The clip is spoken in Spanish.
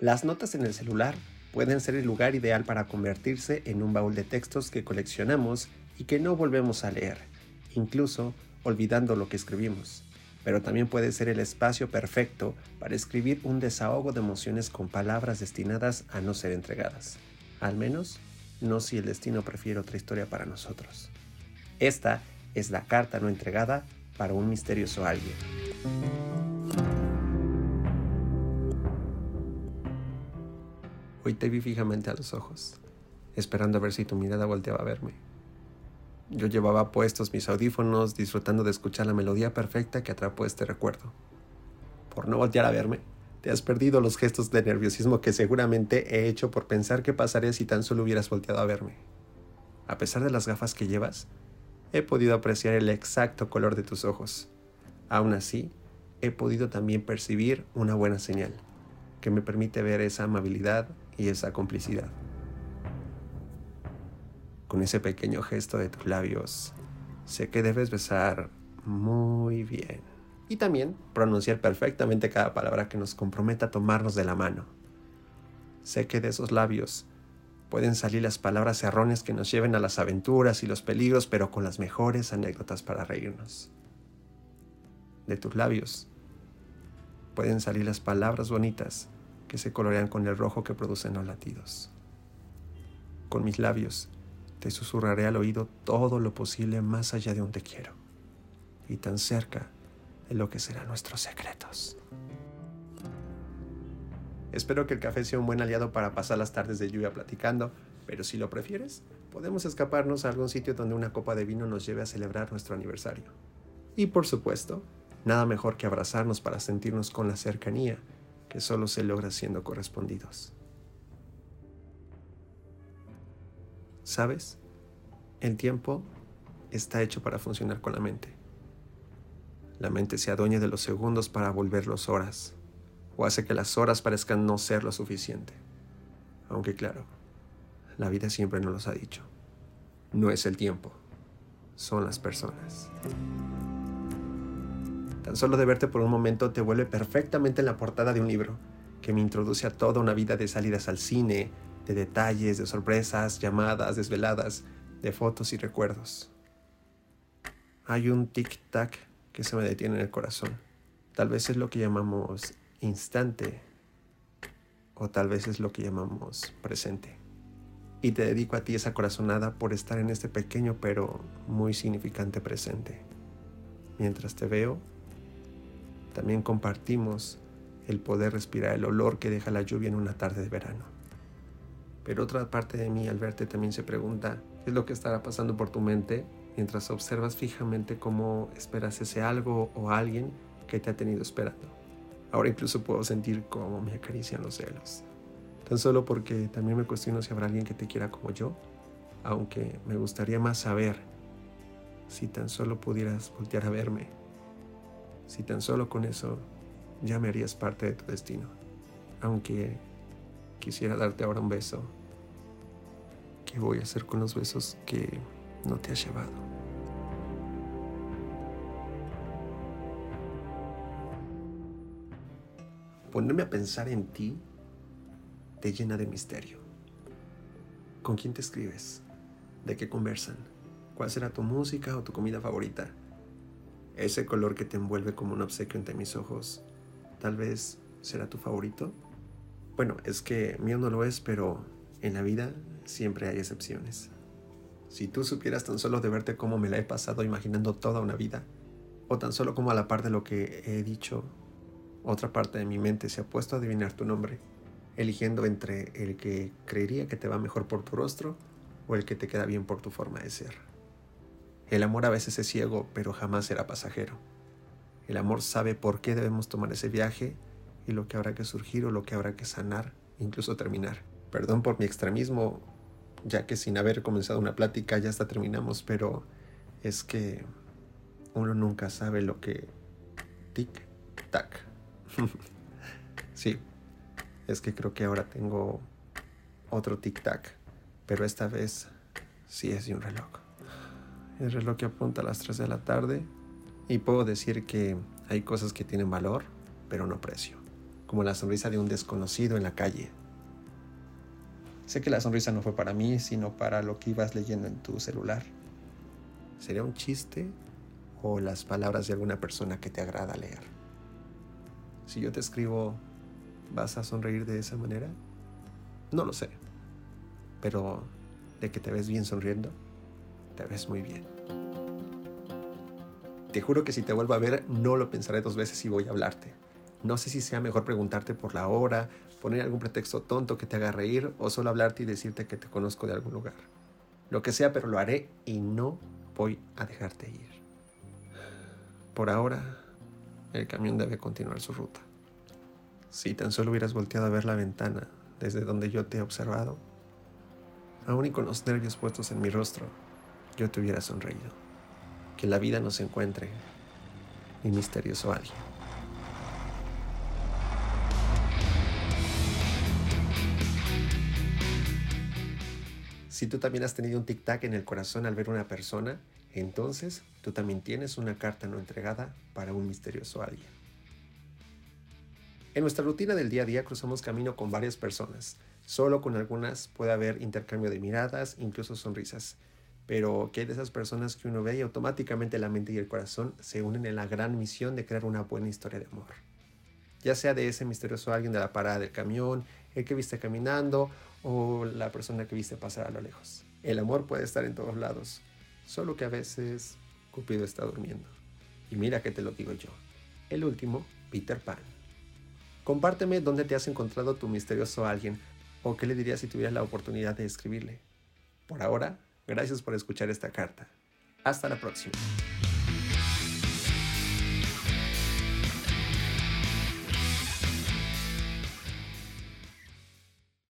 Las notas en el celular pueden ser el lugar ideal para convertirse en un baúl de textos que coleccionamos y que no volvemos a leer, incluso olvidando lo que escribimos. Pero también puede ser el espacio perfecto para escribir un desahogo de emociones con palabras destinadas a no ser entregadas. Al menos, no si el destino prefiere otra historia para nosotros. Esta es la carta no entregada para un misterioso alguien. Hoy te vi fijamente a los ojos, esperando a ver si tu mirada volteaba a verme. Yo llevaba puestos mis audífonos, disfrutando de escuchar la melodía perfecta que atrapó este recuerdo. Por no voltear a verme, te has perdido los gestos de nerviosismo que seguramente he hecho por pensar qué pasaría si tan solo hubieras volteado a verme. A pesar de las gafas que llevas, he podido apreciar el exacto color de tus ojos. Aún así, he podido también percibir una buena señal, que me permite ver esa amabilidad y esa complicidad. Con ese pequeño gesto de tus labios, sé que debes besar muy bien. Y también pronunciar perfectamente cada palabra que nos comprometa a tomarnos de la mano. Sé que de esos labios Pueden salir las palabras erróneas que nos lleven a las aventuras y los peligros, pero con las mejores anécdotas para reírnos. De tus labios pueden salir las palabras bonitas que se colorean con el rojo que producen los latidos. Con mis labios te susurraré al oído todo lo posible más allá de un te quiero y tan cerca de lo que serán nuestros secretos. Espero que el café sea un buen aliado para pasar las tardes de lluvia platicando, pero si lo prefieres, podemos escaparnos a algún sitio donde una copa de vino nos lleve a celebrar nuestro aniversario. Y por supuesto, nada mejor que abrazarnos para sentirnos con la cercanía que solo se logra siendo correspondidos. ¿Sabes? El tiempo está hecho para funcionar con la mente. La mente se adueña de los segundos para volverlos horas o hace que las horas parezcan no ser lo suficiente. Aunque claro, la vida siempre nos los ha dicho. No es el tiempo, son las personas. Tan solo de verte por un momento te vuelve perfectamente en la portada de un libro que me introduce a toda una vida de salidas al cine, de detalles, de sorpresas, llamadas, desveladas, de fotos y recuerdos. Hay un tic-tac que se me detiene en el corazón. Tal vez es lo que llamamos instante o tal vez es lo que llamamos presente. Y te dedico a ti esa corazonada por estar en este pequeño pero muy significante presente. Mientras te veo, también compartimos el poder respirar el olor que deja la lluvia en una tarde de verano. Pero otra parte de mí al verte también se pregunta, ¿qué es lo que estará pasando por tu mente mientras observas fijamente cómo esperas ese algo o alguien que te ha tenido esperando? Ahora incluso puedo sentir cómo me acarician los celos. Tan solo porque también me cuestiono si habrá alguien que te quiera como yo, aunque me gustaría más saber si tan solo pudieras voltear a verme, si tan solo con eso ya me harías parte de tu destino, aunque quisiera darte ahora un beso, ¿qué voy a hacer con los besos que no te has llevado? Ponerme a pensar en ti te llena de misterio. ¿Con quién te escribes? ¿De qué conversan? ¿Cuál será tu música o tu comida favorita? Ese color que te envuelve como un obsequio entre mis ojos, tal vez será tu favorito. Bueno, es que mío no lo es, pero en la vida siempre hay excepciones. Si tú supieras tan solo de verte cómo me la he pasado imaginando toda una vida, o tan solo como a la par de lo que he dicho otra parte de mi mente se ha puesto a adivinar tu nombre, eligiendo entre el que creería que te va mejor por tu rostro o el que te queda bien por tu forma de ser. El amor a veces es ciego, pero jamás será pasajero. El amor sabe por qué debemos tomar ese viaje y lo que habrá que surgir o lo que habrá que sanar, incluso terminar. Perdón por mi extremismo, ya que sin haber comenzado una plática ya hasta terminamos, pero es que uno nunca sabe lo que tic-tac sí, es que creo que ahora tengo otro tic-tac, pero esta vez sí es de un reloj. El reloj que apunta a las 3 de la tarde y puedo decir que hay cosas que tienen valor, pero no precio. como la sonrisa de un desconocido en la calle. Sé que la sonrisa no fue para mí, sino para lo que ibas leyendo en tu celular. ¿Sería un chiste o las palabras de alguna persona que te agrada leer? Si yo te escribo, ¿vas a sonreír de esa manera? No lo sé. Pero de que te ves bien sonriendo, te ves muy bien. Te juro que si te vuelvo a ver, no lo pensaré dos veces y voy a hablarte. No sé si sea mejor preguntarte por la hora, poner algún pretexto tonto que te haga reír o solo hablarte y decirte que te conozco de algún lugar. Lo que sea, pero lo haré y no voy a dejarte ir. Por ahora, el camión debe continuar su ruta. Si tan solo hubieras volteado a ver la ventana desde donde yo te he observado, aún y con los nervios puestos en mi rostro, yo te hubiera sonreído. Que la vida nos encuentre, mi misterioso alguien. Si tú también has tenido un tic-tac en el corazón al ver una persona, entonces tú también tienes una carta no entregada para un misterioso alguien. En nuestra rutina del día a día cruzamos camino con varias personas. Solo con algunas puede haber intercambio de miradas, incluso sonrisas. Pero ¿qué hay de esas personas que uno ve y automáticamente la mente y el corazón se unen en la gran misión de crear una buena historia de amor? Ya sea de ese misterioso alguien de la parada del camión, el que viste caminando o la persona que viste pasar a lo lejos. El amor puede estar en todos lados, solo que a veces Cupido está durmiendo. Y mira que te lo digo yo. El último, Peter Pan. Compárteme dónde te has encontrado tu misterioso alguien o qué le dirías si tuvieras la oportunidad de escribirle. Por ahora, gracias por escuchar esta carta. Hasta la próxima.